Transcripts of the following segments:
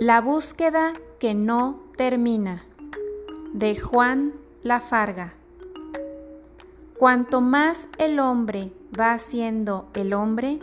La búsqueda que no termina. De Juan Lafarga. Cuanto más el hombre va siendo el hombre,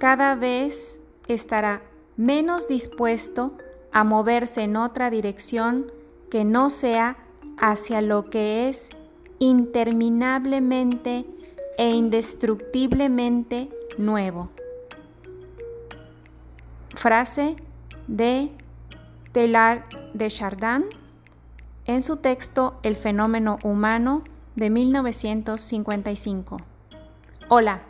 cada vez estará menos dispuesto a moverse en otra dirección que no sea hacia lo que es interminablemente e indestructiblemente nuevo. Frase de Teilhard de Chardin en su texto El fenómeno humano de 1955. Hola,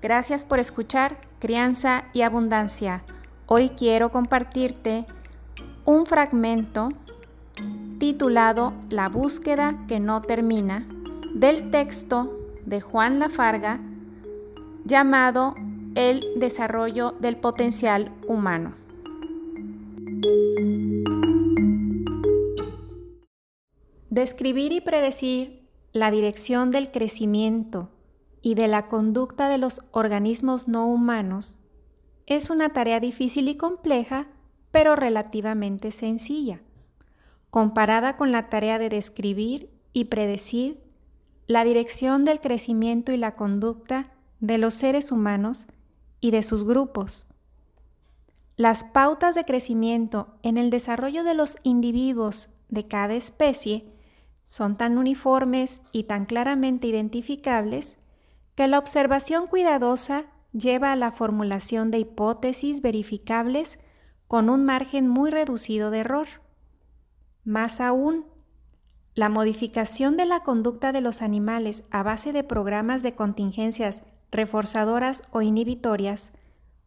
gracias por escuchar Crianza y Abundancia. Hoy quiero compartirte un fragmento titulado La búsqueda que no termina del texto de Juan Lafarga llamado El desarrollo del potencial humano. Describir y predecir la dirección del crecimiento y de la conducta de los organismos no humanos es una tarea difícil y compleja, pero relativamente sencilla, comparada con la tarea de describir y predecir la dirección del crecimiento y la conducta de los seres humanos y de sus grupos. Las pautas de crecimiento en el desarrollo de los individuos de cada especie son tan uniformes y tan claramente identificables que la observación cuidadosa lleva a la formulación de hipótesis verificables con un margen muy reducido de error. Más aún, la modificación de la conducta de los animales a base de programas de contingencias reforzadoras o inhibitorias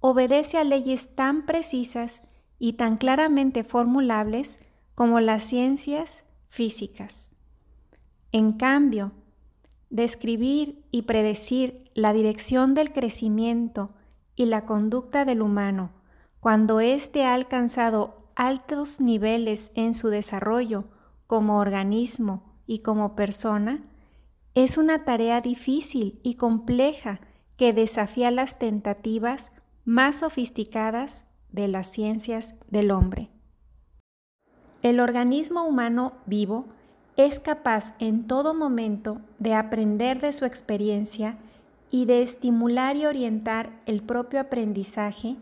obedece a leyes tan precisas y tan claramente formulables como las ciencias físicas. En cambio, describir y predecir la dirección del crecimiento y la conducta del humano cuando éste ha alcanzado altos niveles en su desarrollo como organismo y como persona, es una tarea difícil y compleja que desafía las tentativas más sofisticadas de las ciencias del hombre. El organismo humano vivo es capaz en todo momento de aprender de su experiencia y de estimular y orientar el propio aprendizaje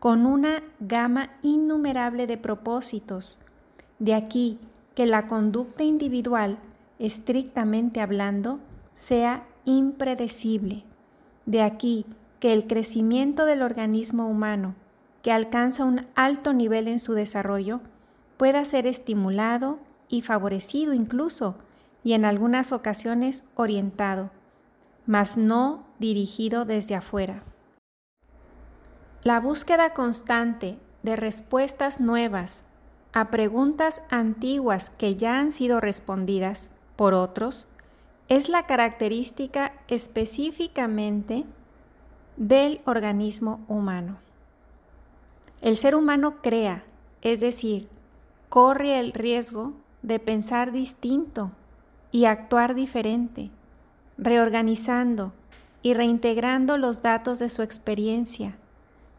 con una gama innumerable de propósitos. De aquí que la conducta individual, estrictamente hablando, sea impredecible. De aquí que el crecimiento del organismo humano, que alcanza un alto nivel en su desarrollo, pueda ser estimulado y favorecido incluso, y en algunas ocasiones orientado, mas no dirigido desde afuera. La búsqueda constante de respuestas nuevas a preguntas antiguas que ya han sido respondidas por otros es la característica específicamente del organismo humano. El ser humano crea, es decir, corre el riesgo de pensar distinto y actuar diferente, reorganizando y reintegrando los datos de su experiencia,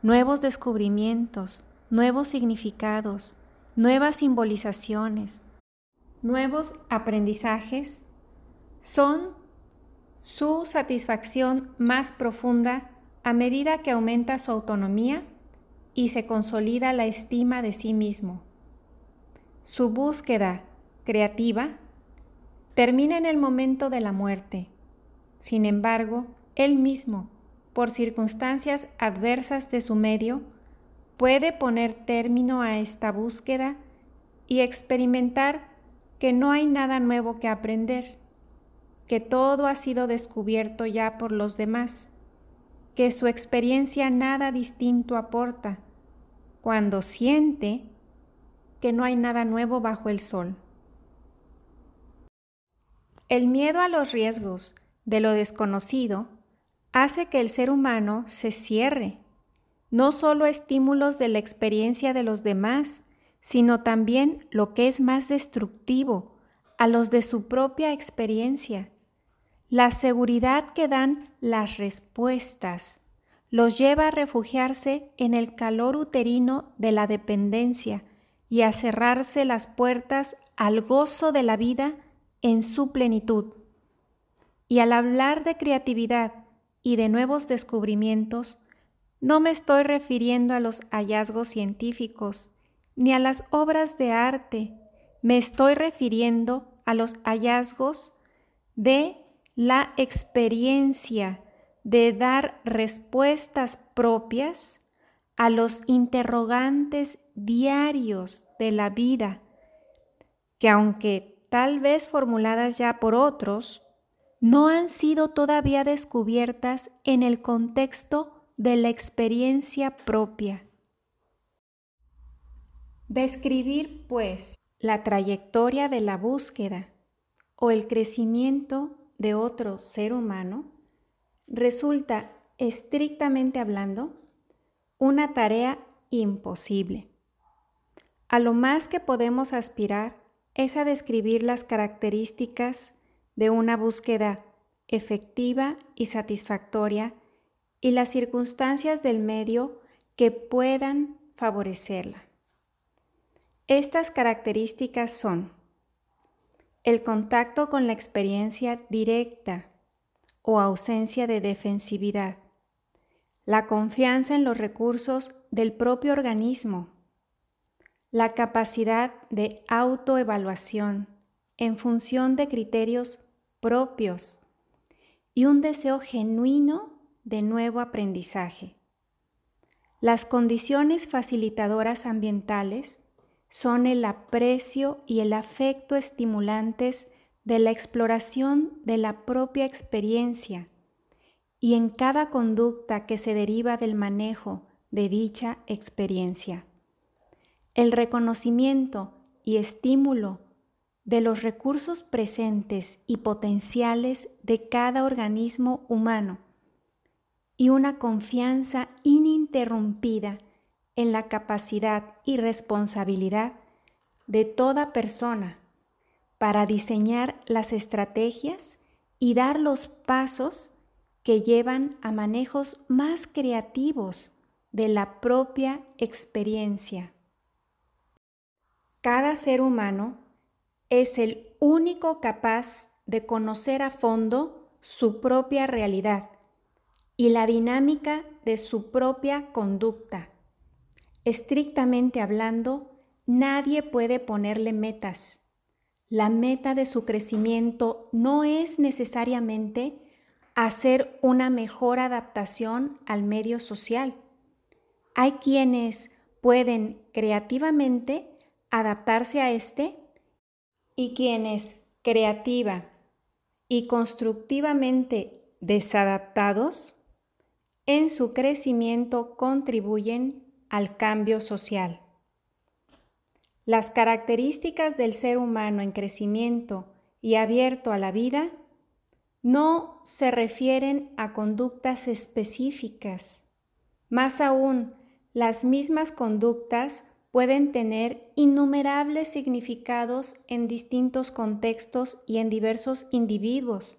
nuevos descubrimientos, nuevos significados, nuevas simbolizaciones, nuevos aprendizajes, son su satisfacción más profunda a medida que aumenta su autonomía y se consolida la estima de sí mismo. Su búsqueda creativa termina en el momento de la muerte. Sin embargo, él mismo, por circunstancias adversas de su medio, puede poner término a esta búsqueda y experimentar que no hay nada nuevo que aprender, que todo ha sido descubierto ya por los demás, que su experiencia nada distinto aporta, cuando siente que no hay nada nuevo bajo el sol. El miedo a los riesgos de lo desconocido hace que el ser humano se cierre, no solo a estímulos de la experiencia de los demás, sino también lo que es más destructivo, a los de su propia experiencia. La seguridad que dan las respuestas los lleva a refugiarse en el calor uterino de la dependencia, y a cerrarse las puertas al gozo de la vida en su plenitud. Y al hablar de creatividad y de nuevos descubrimientos, no me estoy refiriendo a los hallazgos científicos ni a las obras de arte, me estoy refiriendo a los hallazgos de la experiencia de dar respuestas propias a los interrogantes diarios de la vida, que aunque tal vez formuladas ya por otros, no han sido todavía descubiertas en el contexto de la experiencia propia. Describir, pues, la trayectoria de la búsqueda o el crecimiento de otro ser humano resulta, estrictamente hablando, una tarea imposible. A lo más que podemos aspirar es a describir las características de una búsqueda efectiva y satisfactoria y las circunstancias del medio que puedan favorecerla. Estas características son el contacto con la experiencia directa o ausencia de defensividad, la confianza en los recursos del propio organismo, la capacidad de autoevaluación en función de criterios propios y un deseo genuino de nuevo aprendizaje. Las condiciones facilitadoras ambientales son el aprecio y el afecto estimulantes de la exploración de la propia experiencia y en cada conducta que se deriva del manejo de dicha experiencia. El reconocimiento y estímulo de los recursos presentes y potenciales de cada organismo humano y una confianza ininterrumpida en la capacidad y responsabilidad de toda persona para diseñar las estrategias y dar los pasos que llevan a manejos más creativos de la propia experiencia. Cada ser humano es el único capaz de conocer a fondo su propia realidad y la dinámica de su propia conducta. Estrictamente hablando, nadie puede ponerle metas. La meta de su crecimiento no es necesariamente hacer una mejor adaptación al medio social. Hay quienes pueden creativamente adaptarse a este y quienes creativa y constructivamente desadaptados en su crecimiento contribuyen al cambio social. Las características del ser humano en crecimiento y abierto a la vida no se refieren a conductas específicas. Más aún, las mismas conductas pueden tener innumerables significados en distintos contextos y en diversos individuos,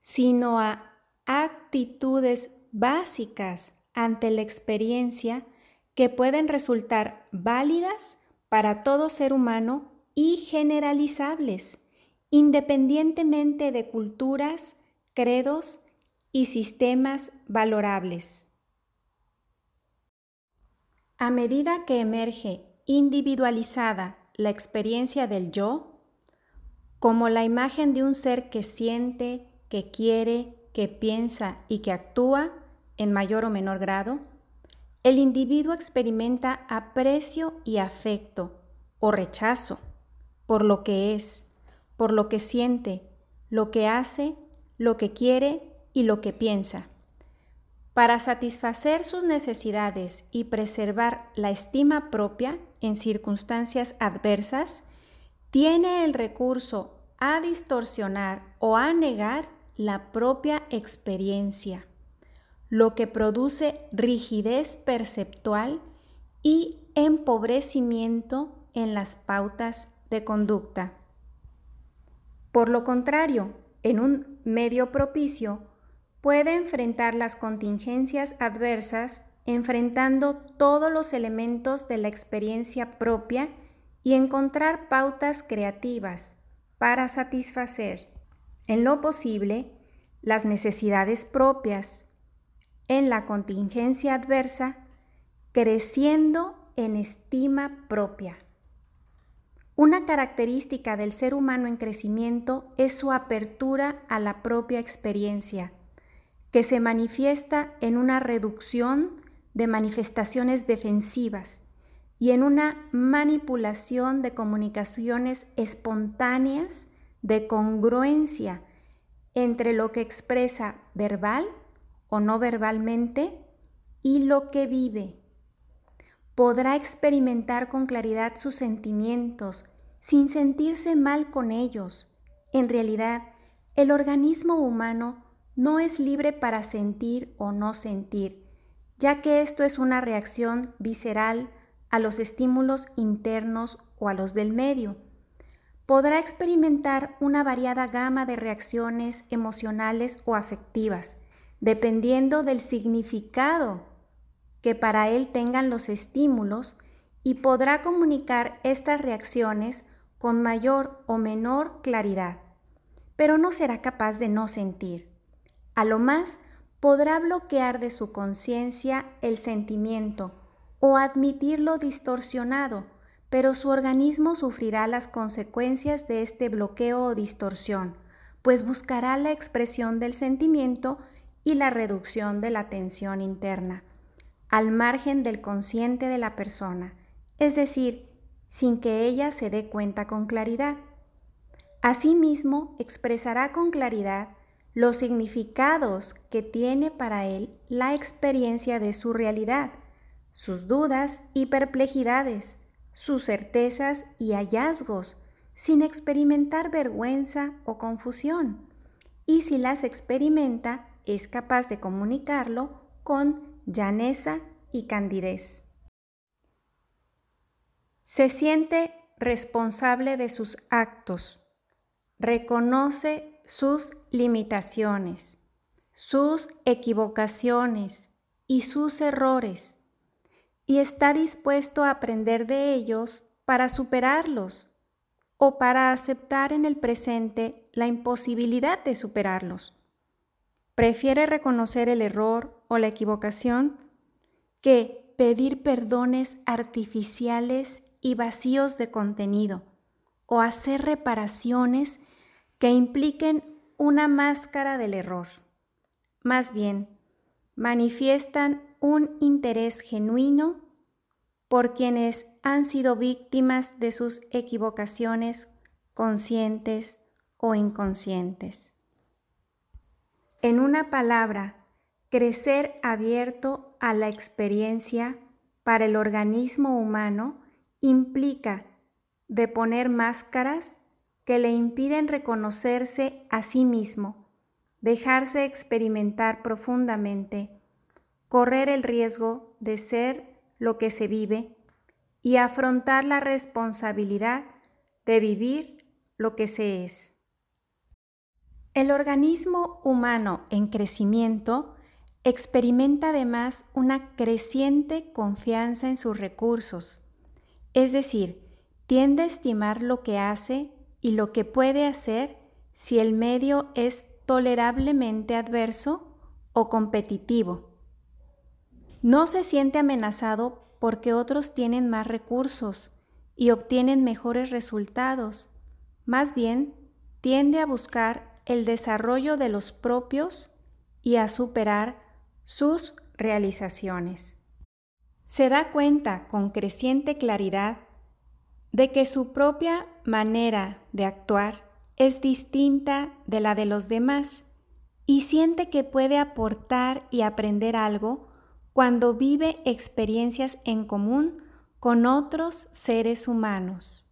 sino a actitudes básicas ante la experiencia que pueden resultar válidas para todo ser humano y generalizables, independientemente de culturas, credos y sistemas valorables. A medida que emerge individualizada la experiencia del yo, como la imagen de un ser que siente, que quiere, que piensa y que actúa en mayor o menor grado, el individuo experimenta aprecio y afecto o rechazo por lo que es, por lo que siente, lo que hace, lo que quiere y lo que piensa. Para satisfacer sus necesidades y preservar la estima propia en circunstancias adversas, tiene el recurso a distorsionar o a negar la propia experiencia lo que produce rigidez perceptual y empobrecimiento en las pautas de conducta. Por lo contrario, en un medio propicio, puede enfrentar las contingencias adversas enfrentando todos los elementos de la experiencia propia y encontrar pautas creativas para satisfacer, en lo posible, las necesidades propias, en la contingencia adversa, creciendo en estima propia. Una característica del ser humano en crecimiento es su apertura a la propia experiencia, que se manifiesta en una reducción de manifestaciones defensivas y en una manipulación de comunicaciones espontáneas de congruencia entre lo que expresa verbal o no verbalmente y lo que vive. Podrá experimentar con claridad sus sentimientos sin sentirse mal con ellos. En realidad, el organismo humano no es libre para sentir o no sentir, ya que esto es una reacción visceral a los estímulos internos o a los del medio. Podrá experimentar una variada gama de reacciones emocionales o afectivas, dependiendo del significado que para él tengan los estímulos y podrá comunicar estas reacciones con mayor o menor claridad, pero no será capaz de no sentir. A lo más podrá bloquear de su conciencia el sentimiento o admitirlo distorsionado, pero su organismo sufrirá las consecuencias de este bloqueo o distorsión, pues buscará la expresión del sentimiento y la reducción de la tensión interna, al margen del consciente de la persona, es decir, sin que ella se dé cuenta con claridad. Asimismo, expresará con claridad los significados que tiene para él la experiencia de su realidad, sus dudas y perplejidades, sus certezas y hallazgos, sin experimentar vergüenza o confusión. Y si las experimenta, es capaz de comunicarlo con llaneza y candidez. Se siente responsable de sus actos, reconoce sus limitaciones, sus equivocaciones y sus errores, y está dispuesto a aprender de ellos para superarlos o para aceptar en el presente la imposibilidad de superarlos. Prefiere reconocer el error o la equivocación que pedir perdones artificiales y vacíos de contenido o hacer reparaciones que impliquen una máscara del error. Más bien, manifiestan un interés genuino por quienes han sido víctimas de sus equivocaciones conscientes o inconscientes. En una palabra, crecer abierto a la experiencia para el organismo humano implica de poner máscaras que le impiden reconocerse a sí mismo, dejarse experimentar profundamente, correr el riesgo de ser lo que se vive y afrontar la responsabilidad de vivir lo que se es. El organismo humano en crecimiento experimenta además una creciente confianza en sus recursos, es decir, tiende a estimar lo que hace y lo que puede hacer si el medio es tolerablemente adverso o competitivo. No se siente amenazado porque otros tienen más recursos y obtienen mejores resultados. Más bien, tiende a buscar el desarrollo de los propios y a superar sus realizaciones. Se da cuenta con creciente claridad de que su propia manera de actuar es distinta de la de los demás y siente que puede aportar y aprender algo cuando vive experiencias en común con otros seres humanos.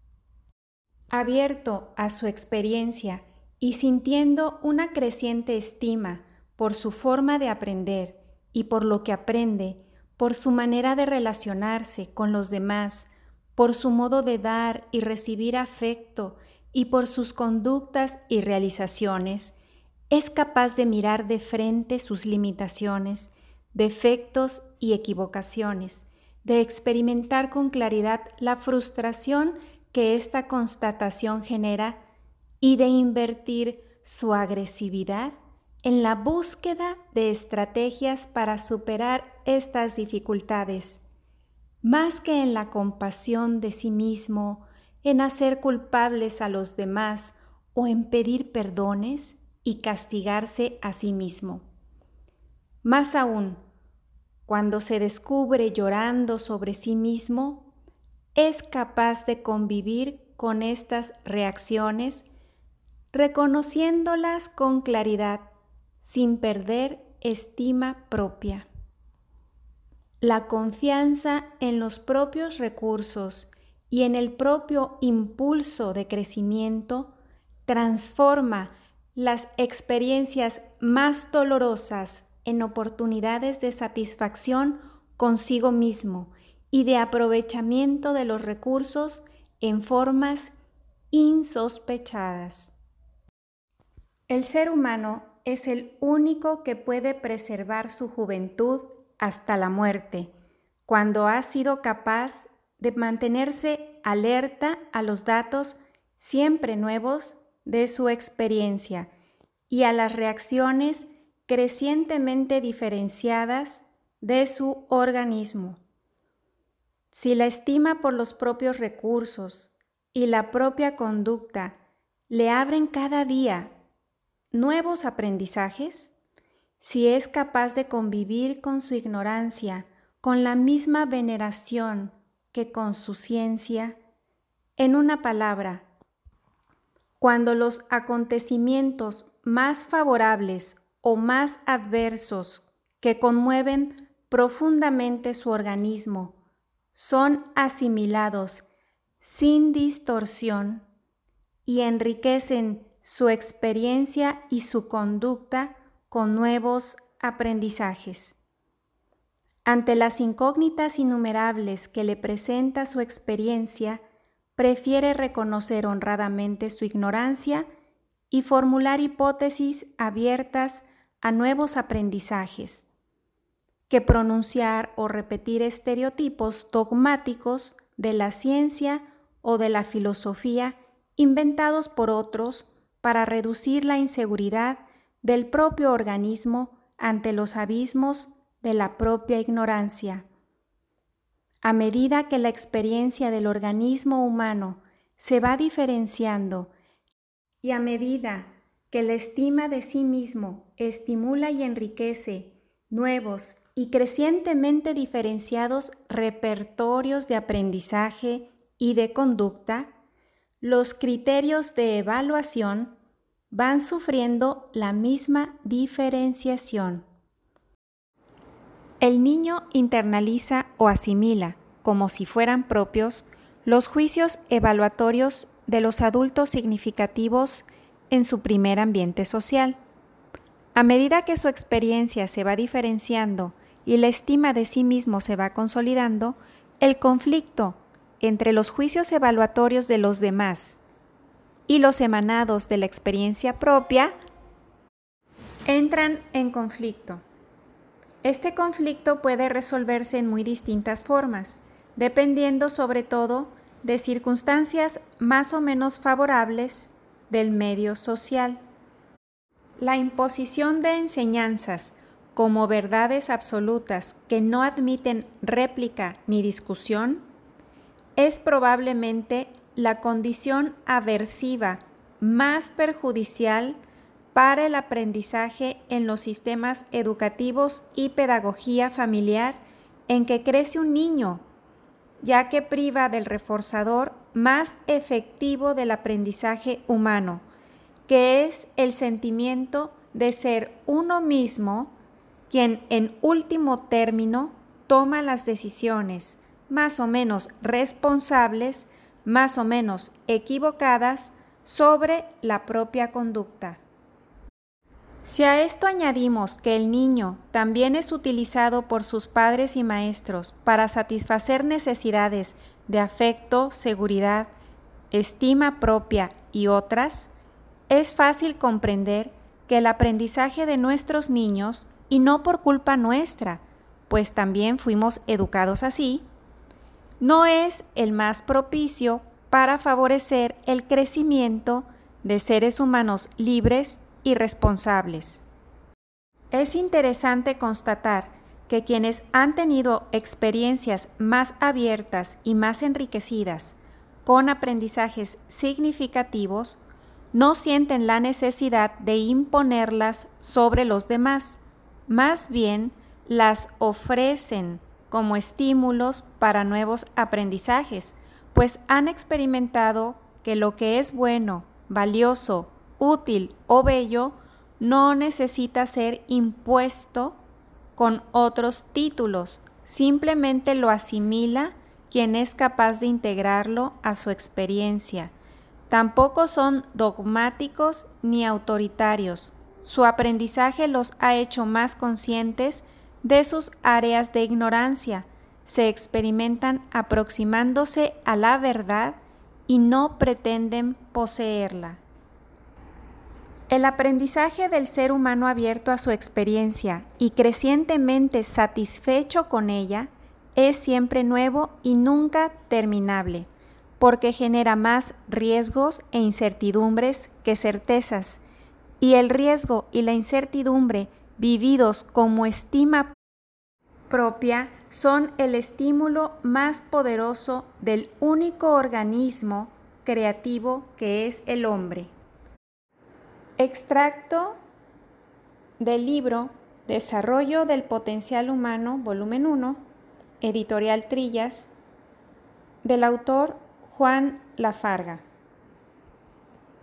Abierto a su experiencia y sintiendo una creciente estima por su forma de aprender y por lo que aprende, por su manera de relacionarse con los demás, por su modo de dar y recibir afecto y por sus conductas y realizaciones, es capaz de mirar de frente sus limitaciones, defectos y equivocaciones, de experimentar con claridad la frustración que esta constatación genera y de invertir su agresividad en la búsqueda de estrategias para superar estas dificultades, más que en la compasión de sí mismo, en hacer culpables a los demás o en pedir perdones y castigarse a sí mismo. Más aún, cuando se descubre llorando sobre sí mismo, es capaz de convivir con estas reacciones, reconociéndolas con claridad, sin perder estima propia. La confianza en los propios recursos y en el propio impulso de crecimiento transforma las experiencias más dolorosas en oportunidades de satisfacción consigo mismo y de aprovechamiento de los recursos en formas insospechadas. El ser humano es el único que puede preservar su juventud hasta la muerte, cuando ha sido capaz de mantenerse alerta a los datos siempre nuevos de su experiencia y a las reacciones crecientemente diferenciadas de su organismo. Si la estima por los propios recursos y la propia conducta le abren cada día nuevos aprendizajes, si es capaz de convivir con su ignorancia con la misma veneración que con su ciencia, en una palabra, cuando los acontecimientos más favorables o más adversos que conmueven profundamente su organismo son asimilados sin distorsión y enriquecen su experiencia y su conducta con nuevos aprendizajes. Ante las incógnitas innumerables que le presenta su experiencia, prefiere reconocer honradamente su ignorancia y formular hipótesis abiertas a nuevos aprendizajes, que pronunciar o repetir estereotipos dogmáticos de la ciencia o de la filosofía inventados por otros para reducir la inseguridad del propio organismo ante los abismos de la propia ignorancia. A medida que la experiencia del organismo humano se va diferenciando y a medida que la estima de sí mismo estimula y enriquece nuevos y crecientemente diferenciados repertorios de aprendizaje y de conducta, los criterios de evaluación van sufriendo la misma diferenciación. El niño internaliza o asimila, como si fueran propios, los juicios evaluatorios de los adultos significativos en su primer ambiente social. A medida que su experiencia se va diferenciando y la estima de sí mismo se va consolidando, el conflicto entre los juicios evaluatorios de los demás y los emanados de la experiencia propia entran en conflicto. Este conflicto puede resolverse en muy distintas formas, dependiendo sobre todo de circunstancias más o menos favorables del medio social. La imposición de enseñanzas como verdades absolutas que no admiten réplica ni discusión es probablemente la condición aversiva más perjudicial para el aprendizaje en los sistemas educativos y pedagogía familiar en que crece un niño, ya que priva del reforzador más efectivo del aprendizaje humano, que es el sentimiento de ser uno mismo quien en último término toma las decisiones más o menos responsables, más o menos equivocadas sobre la propia conducta. Si a esto añadimos que el niño también es utilizado por sus padres y maestros para satisfacer necesidades de afecto, seguridad, estima propia y otras, es fácil comprender que el aprendizaje de nuestros niños y no por culpa nuestra, pues también fuimos educados así, no es el más propicio para favorecer el crecimiento de seres humanos libres y responsables. Es interesante constatar que quienes han tenido experiencias más abiertas y más enriquecidas con aprendizajes significativos no sienten la necesidad de imponerlas sobre los demás, más bien las ofrecen como estímulos para nuevos aprendizajes, pues han experimentado que lo que es bueno, valioso, útil o bello no necesita ser impuesto con otros títulos, simplemente lo asimila quien es capaz de integrarlo a su experiencia. Tampoco son dogmáticos ni autoritarios. Su aprendizaje los ha hecho más conscientes de sus áreas de ignorancia. Se experimentan aproximándose a la verdad y no pretenden poseerla. El aprendizaje del ser humano abierto a su experiencia y crecientemente satisfecho con ella es siempre nuevo y nunca terminable, porque genera más riesgos e incertidumbres que certezas, y el riesgo y la incertidumbre vividos como estima propia son el estímulo más poderoso del único organismo creativo que es el hombre. Extracto del libro Desarrollo del Potencial Humano, volumen 1, editorial Trillas, del autor Juan Lafarga.